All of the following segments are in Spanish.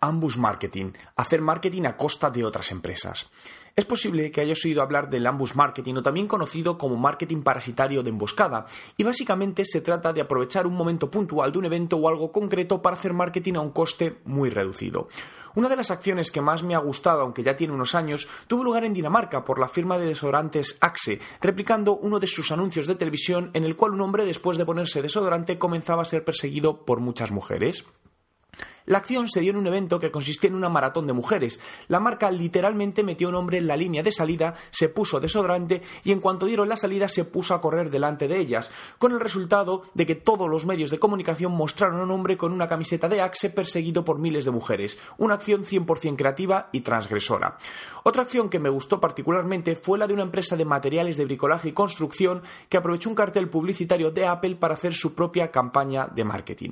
Ambush Marketing, hacer marketing a costa de otras empresas. Es posible que hayas oído hablar del ambush marketing o también conocido como marketing parasitario de emboscada, y básicamente se trata de aprovechar un momento puntual de un evento o algo concreto para hacer marketing a un coste muy reducido. Una de las acciones que más me ha gustado, aunque ya tiene unos años, tuvo lugar en Dinamarca por la firma de desodorantes Axe, replicando uno de sus anuncios de televisión en el cual un hombre después de ponerse desodorante comenzaba a ser perseguido por muchas mujeres. La acción se dio en un evento que consistía en una maratón de mujeres. La marca literalmente metió a un hombre en la línea de salida, se puso desodorante y en cuanto dieron la salida se puso a correr delante de ellas, con el resultado de que todos los medios de comunicación mostraron a un hombre con una camiseta de Axe perseguido por miles de mujeres. Una acción 100% creativa y transgresora. Otra acción que me gustó particularmente fue la de una empresa de materiales de bricolaje y construcción que aprovechó un cartel publicitario de Apple para hacer su propia campaña de marketing.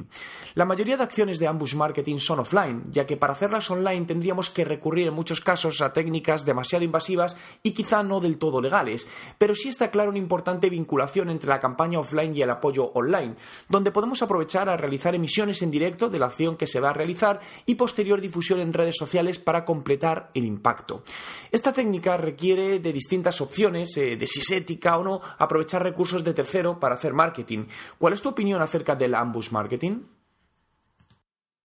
La mayoría de acciones de ambush marketing son offline, ya que para hacerlas online tendríamos que recurrir en muchos casos a técnicas demasiado invasivas y quizá no del todo legales, pero sí está claro una importante vinculación entre la campaña offline y el apoyo online, donde podemos aprovechar a realizar emisiones en directo de la acción que se va a realizar y posterior difusión en redes sociales para completar el impacto. Esta técnica requiere de distintas opciones, eh, de si es ética o no aprovechar recursos de tercero para hacer marketing. ¿Cuál es tu opinión acerca del ambush marketing?